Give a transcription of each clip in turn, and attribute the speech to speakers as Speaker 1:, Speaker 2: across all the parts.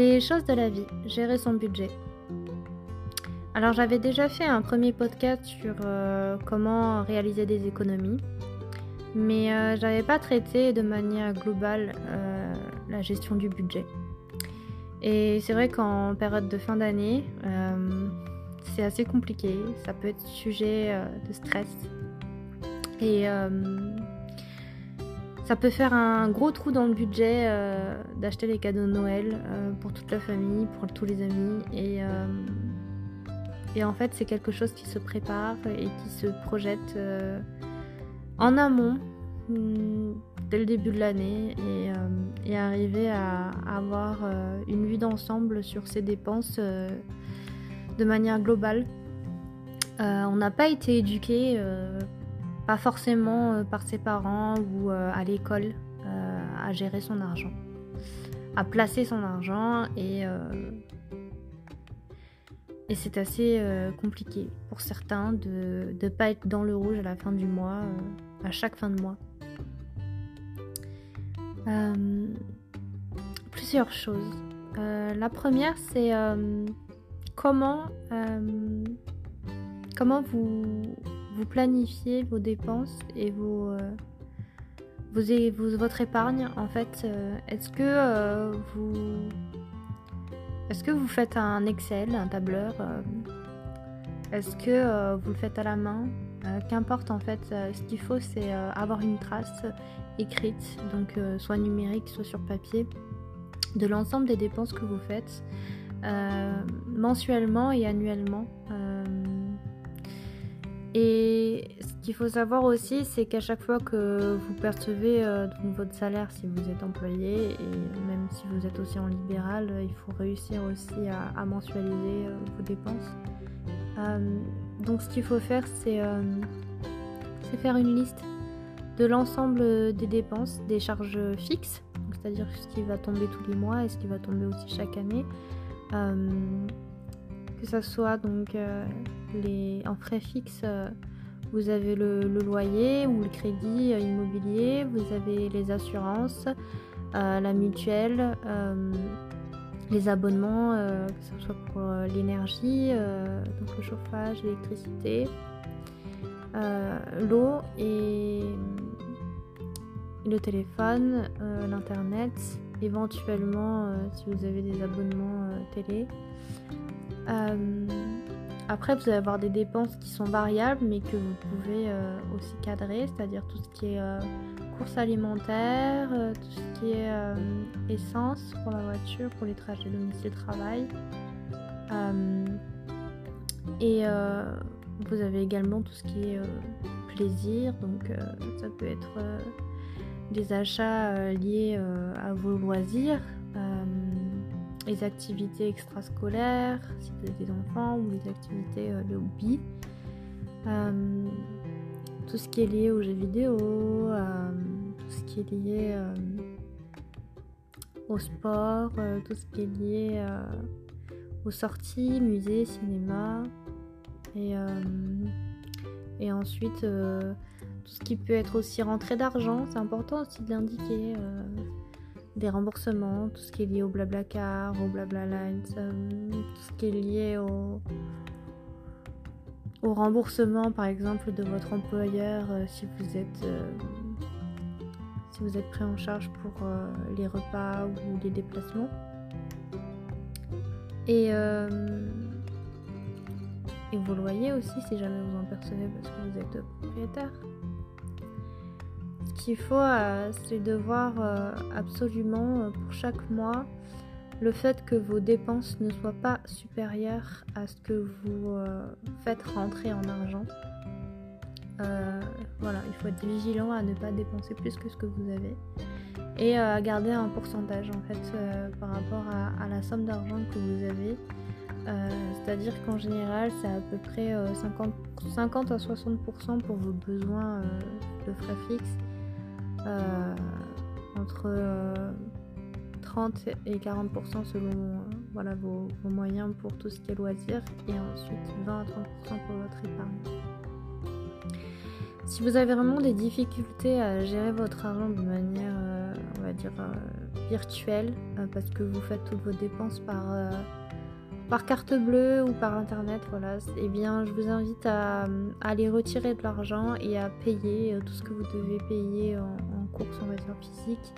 Speaker 1: Les choses de la vie, gérer son budget. Alors j'avais déjà fait un premier podcast sur euh, comment réaliser des économies, mais euh, j'avais pas traité de manière globale euh, la gestion du budget. Et c'est vrai qu'en période de fin d'année, c'est assez compliqué, ça peut être sujet de stress. Ça peut faire un gros trou dans le budget euh, d'acheter les cadeaux de Noël euh, pour toute la famille, pour tous les amis. Et, euh, et en fait, c'est quelque chose qui se prépare et qui se projette en amont mm, dès le début de l'année et, et, arriver à, avoir une vue d'ensemble sur ses dépenses de manière globale. on n'a pas été éduqué forcément euh, par ses parents ou euh, à l'école, euh, à gérer son argent, à placer son argent et, et c'est assez compliqué pour certains de ne pas être dans le rouge à la fin du mois, à chaque fin de mois. plusieurs choses. la première, c'est comment, comment vous, vous planifiez vos dépenses et vos, euh, votre épargne. En fait, euh, est-ce que euh, vous est-ce que vous faites un Excel, un tableur Est-ce que vous le faites à la main Qu'importe en fait, ce qu'il faut c'est avoir une trace écrite, donc soit numérique, soit sur papier, de l'ensemble des dépenses que vous faites mensuellement et annuellement. Et ce qu'il faut savoir aussi, c'est qu'à chaque fois que vous percevez euh, votre salaire si vous êtes employé et même si vous êtes aussi en libéral, euh, il faut réussir aussi à, mensualiser euh, vos dépenses. donc ce qu'il faut faire, c'est faire une liste de l'ensemble des dépenses, des charges fixes, c'est-à-dire ce qui va tomber tous les mois et ce qui va tomber aussi chaque année que ce soit donc les, en frais fixes, euh, vous avez le, loyer ou le crédit euh, immobilier, vous avez les assurances, la mutuelle, les abonnements, que ce soit pour l'énergie, donc le chauffage, l'électricité, l'eau et le téléphone, l'internet, éventuellement si vous avez des abonnements télé. Euh, après, vous allez avoir des dépenses qui sont variables, mais que vous pouvez euh, aussi cadrer, c'est-à-dire tout ce qui est euh, courses alimentaires, tout ce qui est essence pour la voiture, pour les trajets domicile-travail. et vous avez également tout ce qui est plaisir, donc ça peut être des achats liés à vos loisirs les activités extrascolaires, si vous avez des enfants, ou les activités euh, de hobby. Euh, tout ce qui est lié aux jeux vidéo, euh, tout ce qui est lié au sport, tout ce qui est lié aux sorties, musées, cinéma. Et, et ensuite, tout ce qui peut être aussi rentrée d'argent, c'est important aussi de l'indiquer des remboursements, tout ce qui est lié au Blablacar, au Blabla Lines, euh, tout ce qui est lié au, remboursement par exemple de votre employeur euh, si vous êtes euh, si vous êtes pris en charge pour les repas ou les déplacements. Et, et vos loyers aussi si jamais vous en percevez parce que vous êtes propriétaire qu'il faut, euh, c'est de voir euh, absolument euh, pour chaque mois le fait que vos dépenses ne soient pas supérieures à ce que vous faites rentrer en argent. voilà, il faut être vigilant à ne pas dépenser plus que ce que vous avez et à garder un pourcentage en fait par rapport à, la somme d'argent que vous avez. C'est-à-dire qu'en général, c'est à peu près 50, 50 à 60% pour vos besoins de frais fixes euh, entre 30 euh, et 40% selon euh, voilà, vos, moyens pour tout ce qui est loisirs et ensuite 20 à 30% pour votre épargne. si vous avez vraiment des difficultés à gérer votre argent de manière, virtuelle, parce que vous faites toutes vos dépenses par carte bleue ou par internet, voilà, eh bien je vous invite à, aller retirer de l'argent et à payer tout ce que vous devez payer en, course, on va dire physique,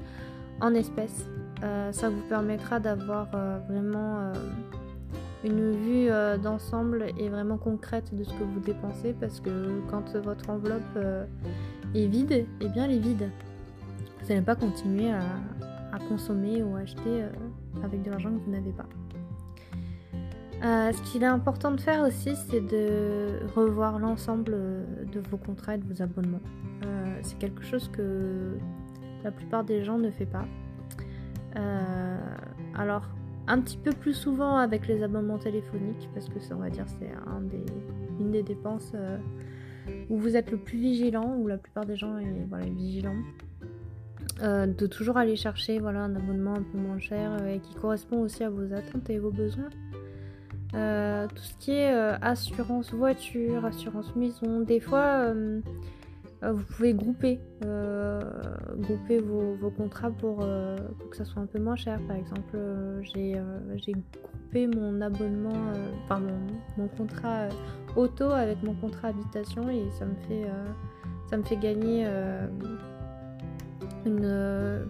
Speaker 1: en espèces. Euh, ça vous permettra d'avoir euh, vraiment une vue d'ensemble et vraiment concrète de ce que vous dépensez parce que quand votre enveloppe est vide, eh bien elle est vide. Vous n'allez pas continuer à consommer ou acheter avec de l'argent que vous n'avez pas. Euh, ce qu'il est important de faire aussi, c'est de revoir l'ensemble de vos contrats et de vos abonnements. Euh, c'est quelque chose que la plupart des gens ne font pas. Euh, alors, un petit peu plus souvent avec les abonnements téléphoniques, parce que on va dire c'est un des, une des dépenses où vous êtes le plus vigilant, où la plupart des gens est voilà, vigilants. de toujours aller chercher voilà, un abonnement un peu moins cher et qui correspond aussi à vos attentes et vos besoins. Euh, tout ce qui est euh, assurance voiture, assurance maison. Des fois, euh, vous pouvez grouper, grouper vos, contrats pour, que ça soit un peu moins cher. Par exemple, j'ai groupé mon abonnement, enfin mon, contrat auto avec mon contrat habitation et ça me fait, ça me fait gagner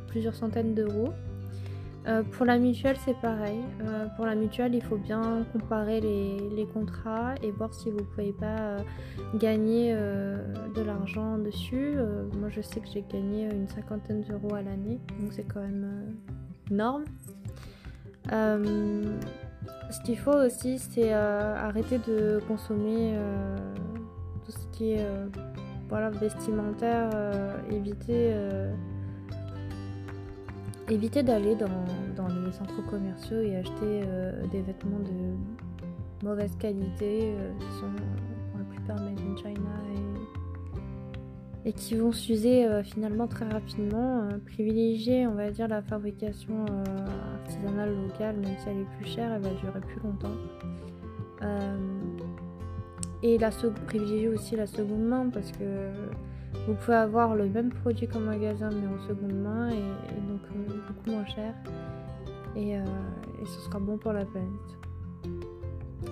Speaker 1: plusieurs centaines d'euros. Euh, pour la mutuelle, c'est pareil. Euh, pour la mutuelle, il faut bien comparer les, contrats et voir si vous ne pouvez pas euh, gagner de l'argent dessus. moi, je sais que j'ai gagné une cinquantaine d'euros à l'année, donc c'est quand même énorme. ce qu'il faut aussi, c'est arrêter de consommer tout ce qui est voilà, vestimentaire, éviter Évitez d'aller dans, les centres commerciaux et acheter euh, des vêtements de mauvaise qualité euh, qui sont pour la plupart made in China et, qui vont s'user euh, finalement très rapidement. privilégier, on va dire, la fabrication artisanale locale, même si elle est plus chère, elle va durer plus longtemps. et la privilégier aussi la seconde main parce que vous pouvez avoir le même produit qu'en magasin mais en seconde main et, donc euh, beaucoup moins cher et, euh, et, ce sera bon pour la planète.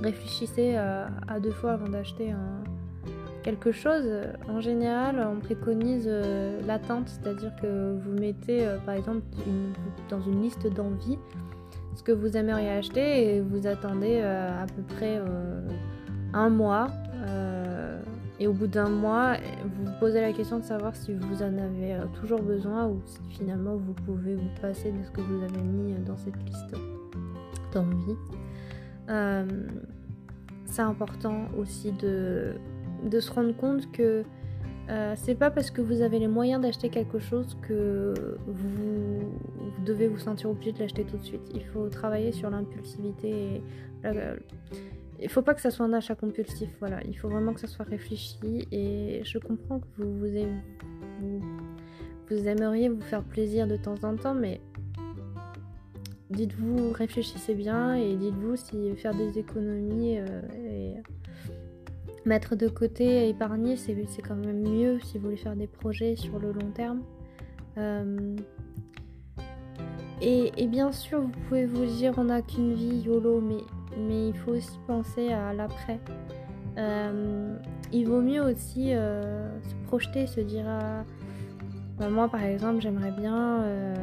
Speaker 1: Réfléchissez euh, à, deux fois avant d'acheter quelque chose. En général, on préconise l'attente, c'est-à-dire que vous mettez par exemple dans une liste d'envie ce que vous aimeriez acheter et vous attendez à peu près un mois et au bout d'un mois, vous vous posez la question de savoir si vous en avez euh, toujours besoin ou si finalement vous pouvez vous passer de ce que vous avez mis dans cette liste d'envie. Euh, c'est important aussi de, de, se rendre compte que euh, c'est pas parce que vous avez les moyens d'acheter quelque chose que vous, vous, devez vous sentir obligé de l'acheter tout de suite. Il faut travailler sur l'impulsivité et il faut pas que ça soit un achat compulsif, voilà. Il faut vraiment que ça soit réfléchi. Et je comprends que vous, vous, vous, aimeriez vous faire plaisir de temps en temps, mais dites-vous, réfléchissez bien et dites-vous si faire des économies euh, et mettre de côté, épargner, c'est quand même mieux si vous voulez faire des projets sur le long terme. Euh, et, et, bien sûr, vous pouvez vous dire on n'a qu'une vie YOLO, mais mais il faut aussi penser à l'après. Euh, il vaut mieux aussi euh, se projeter, se dire ah, bah, moi par exemple j'aimerais bien euh,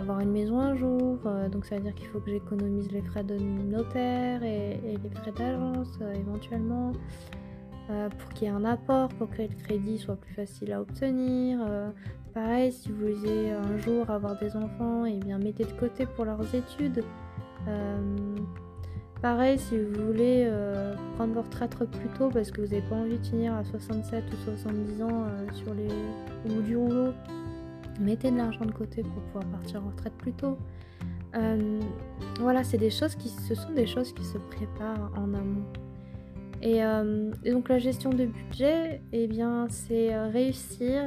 Speaker 1: avoir une maison un jour, donc ça veut dire qu'il faut que j'économise les frais de notaire et, les frais d'agence éventuellement. pour qu'il y ait un apport, pour que le crédit soit plus facile à obtenir. pareil, si vous voulez un jour avoir des enfants, et eh bien mettez de côté pour leurs études. Pareil, si vous voulez euh, prendre votre retraite plus tôt parce que vous n'avez pas envie de finir à 67 ou 70 ans euh, sur les, au bout du rouleau, mettez de l'argent de côté pour pouvoir partir en retraite plus tôt. Euh, voilà, c'est des choses qui, ce sont des choses qui se préparent en amont. Et, donc la gestion de budget, eh bien, c'est réussir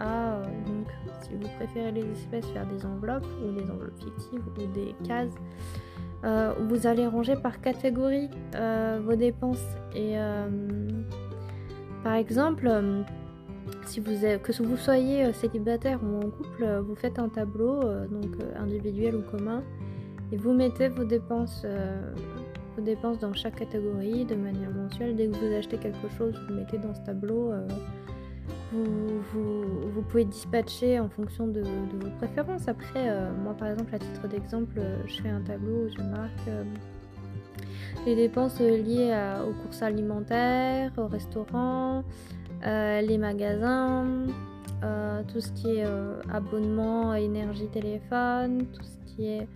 Speaker 1: à, donc, si vous préférez les espèces, faire des enveloppes ou des enveloppes fictives ou des cases euh, vous allez ranger par catégorie euh, vos dépenses. Et euh, par exemple, si vous êtes, que vous soyez célibataire ou en couple, vous faites un tableau, donc individuel ou commun, et vous mettez vos dépenses, vos dépenses dans chaque catégorie de manière mensuelle. Dès que vous achetez quelque chose, vous mettez dans ce tableau. Pouvez dispatcher en fonction de, vos préférences. Après, moi par exemple, à titre d'exemple, je fais un tableau où je marque les dépenses liées aux courses alimentaires, au restaurant, euh, les magasins, euh, tout ce qui est euh, abonnement, énergie, téléphone, tout ce qui est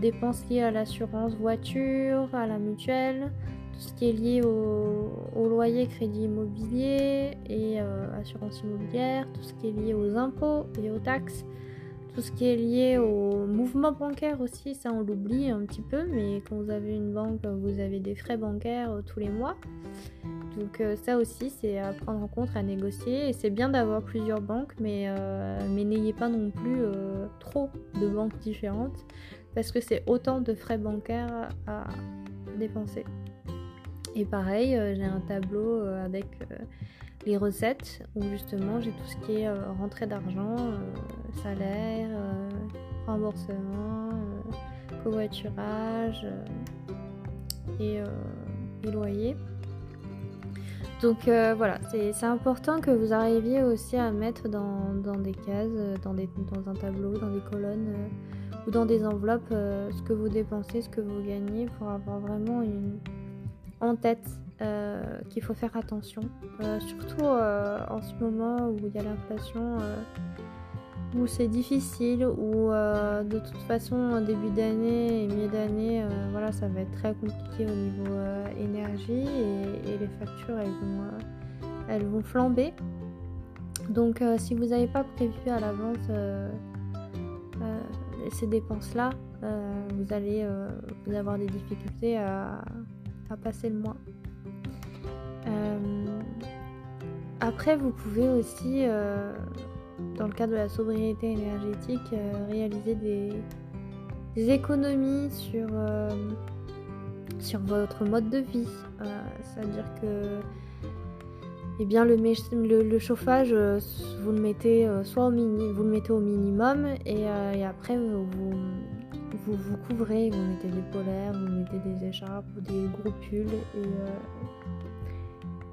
Speaker 1: dépenses liées à l'assurance voiture, à la mutuelle, tout ce qui est lié au, loyer, crédit immobilier et assurance immobilière, tout ce qui est lié aux impôts et aux taxes tout ce qui est lié au mouvement bancaire aussi, ça on l'oublie un petit peu, mais quand vous avez une banque, vous avez des frais bancaires euh, tous les mois. Donc euh, ça aussi, c'est à prendre en compte, à négocier. Et c'est bien d'avoir plusieurs banques, euh, mais n'ayez pas non plus trop de banques différentes, parce que c'est autant de frais bancaires à dépenser. Et pareil, j'ai un tableau avec les recettes où justement j'ai tout ce qui est euh, rentrée d'argent, euh, salaire, euh, remboursement, covoiturage et, loyer. Donc voilà, c'est important que vous arriviez aussi à mettre dans, des cases, dans, un tableau, dans des colonnes ou dans des enveloppes ce que vous dépensez, ce que vous gagnez pour avoir vraiment une, en tête euh, qu'il faut faire attention. Euh, surtout euh, en ce moment où il y a l'inflation, où c'est difficile, où de toute façon début d'année et milieu d'année, voilà, ça va être très compliqué au niveau énergie et, les factures elles vont, elles vont flamber. Donc si vous n'avez pas prévu à l'avance ces dépenses-là, vous allez vous avoir des difficultés à, à passer le mois. Euh, après, vous pouvez aussi, euh, dans le cadre de la sobriété énergétique, euh, réaliser des, économies sur, votre mode de vie. C'est-à-dire que eh bien, le, chauffage, vous le mettez soit au mini, vous le mettez au minimum et, après vous, vous couvrez, vous mettez des polaires, vous mettez des écharpes ou des gros pulls et,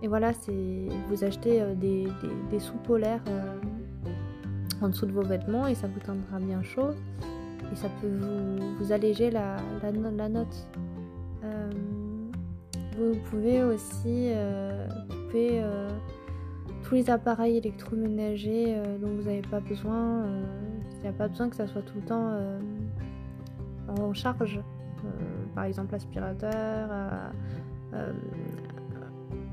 Speaker 1: et voilà, c'est vous achetez euh, des, sous-polaires euh, en dessous de vos vêtements et ça vous tiendra bien chaud et ça peut vous, alléger la, note. Euh, vous pouvez aussi couper tous les appareils électroménagers dont vous n'avez pas besoin. Il n'y a pas besoin que ça soit tout le temps en charge. par exemple l'aspirateur,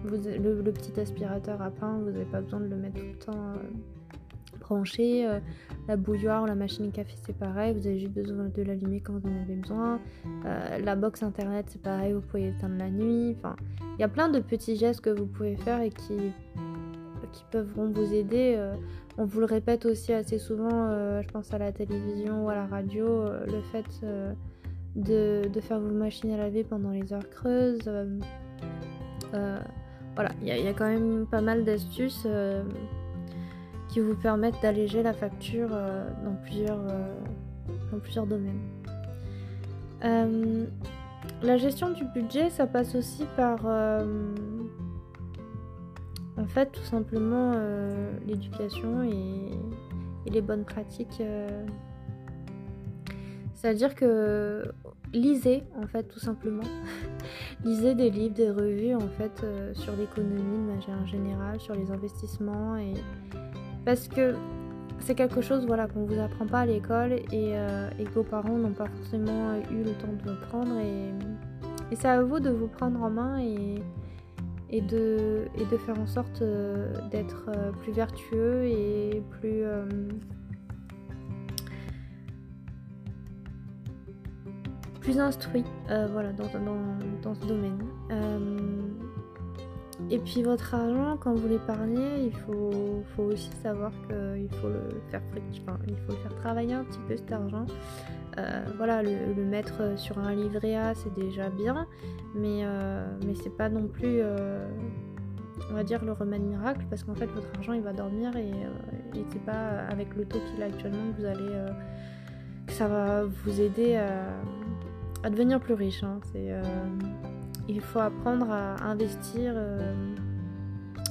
Speaker 1: le, petit aspirateur à pain, vous n'avez pas besoin de le mettre tout le temps euh, branché. Euh, la bouilloire ou la machine café, c'est pareil, vous avez juste besoin de l'allumer quand vous en avez besoin. Euh, la box internet, c'est pareil, vous pouvez éteindre la nuit. Enfin, il y a plein de petits gestes que vous pouvez faire et qui, qui peuvent vous aider. on vous le répète aussi assez souvent, je pense à la télévision ou à la radio, le fait de, faire vos machines à laver pendant les heures creuses. Voilà, il y, a quand même pas mal d'astuces euh, qui vous permettent d'alléger la facture euh, dans, plusieurs, euh, dans plusieurs domaines. la gestion du budget, ça passe aussi par en fait tout simplement l'éducation et, les bonnes pratiques. C'est-à-dire que lisez en fait tout simplement. lisez des livres, des revues en fait euh, sur l'économie de manière générale, sur les investissements parce que c'est quelque chose voilà qu'on vous apprend pas à l'école et, euh, que vos parents n'ont pas forcément eu le temps de prendre et, et c'est à vous de vous prendre en main et, de, et de faire en sorte euh, d'être plus vertueux et plus plus instruit euh, voilà, dans, dans, ce domaine. Euh, et puis votre argent, quand vous l'épargnez, il faut, faut, aussi savoir qu'il faut le faire enfin, il faut le faire travailler un petit peu cet argent. Euh, voilà, le, mettre sur un livret A, c'est déjà bien, mais, mais c'est pas non plus on va dire, le remède miracle parce qu'en fait, votre argent il va dormir et, c'est pas avec le taux qu'il a actuellement que vous allez. ça va vous aider à, devenir plus riche. Hein. Il faut apprendre à investir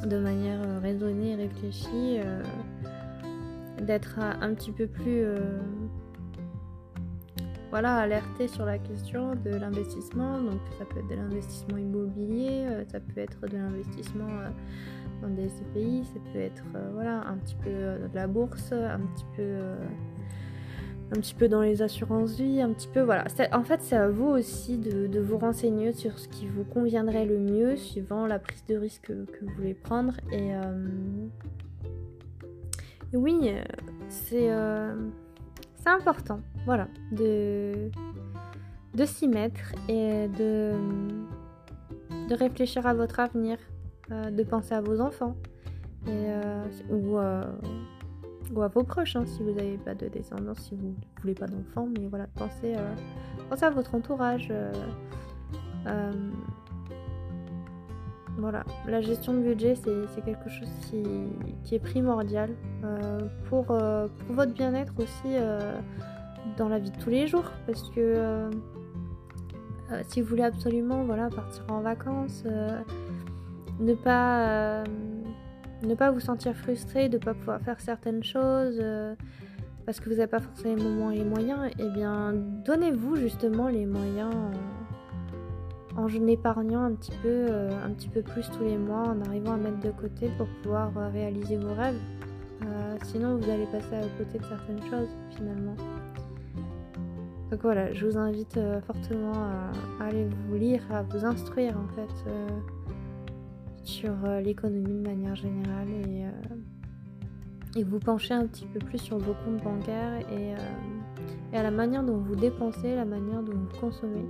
Speaker 1: de manière raisonnée et réfléchie d'être un petit peu plus euh, voilà, alerté sur la question de l'investissement. Donc ça peut être de l'investissement immobilier, euh, ça peut être de l'investissement euh, dans des SCPI, ça peut être voilà, un petit peu de la bourse, un petit peu un petit peu dans les assurances vie, un petit peu voilà. En fait, c'est à vous aussi de, vous renseigner sur ce qui vous conviendrait le mieux suivant la prise de risque que, vous voulez prendre et oui, euh, euh, c'est important, voilà, de, s'y mettre et de, réfléchir à votre avenir, euh, de penser à vos enfants et, ou, ou, à vos proches hein, si vous n'avez pas de descendants, si vous ne voulez pas d'enfants, mais voilà, pensez, à votre entourage. Voilà, la gestion de budget, c'est quelque chose qui, est primordial euh, pour, euh, votre bien-être aussi euh, dans la vie de tous les jours. Parce que si vous voulez absolument voilà, partir en vacances, ne, pas, ne pas vous sentir frustré de pas pouvoir faire certaines choses parce que vous n'avez pas forcément les moyens, et eh bien donnez-vous justement les moyens en épargnant un petit peu, euh, un petit peu plus tous les mois, en arrivant à mettre de côté pour pouvoir euh, réaliser vos rêves. Euh, sinon, vous allez passer à côté de certaines choses finalement. Donc voilà, je vous invite fortement à, aller vous lire, à vous instruire en fait sur l'économie de manière générale et, vous pencher un petit peu plus sur vos comptes bancaires et, et à la manière dont vous dépensez, la manière dont vous consommez.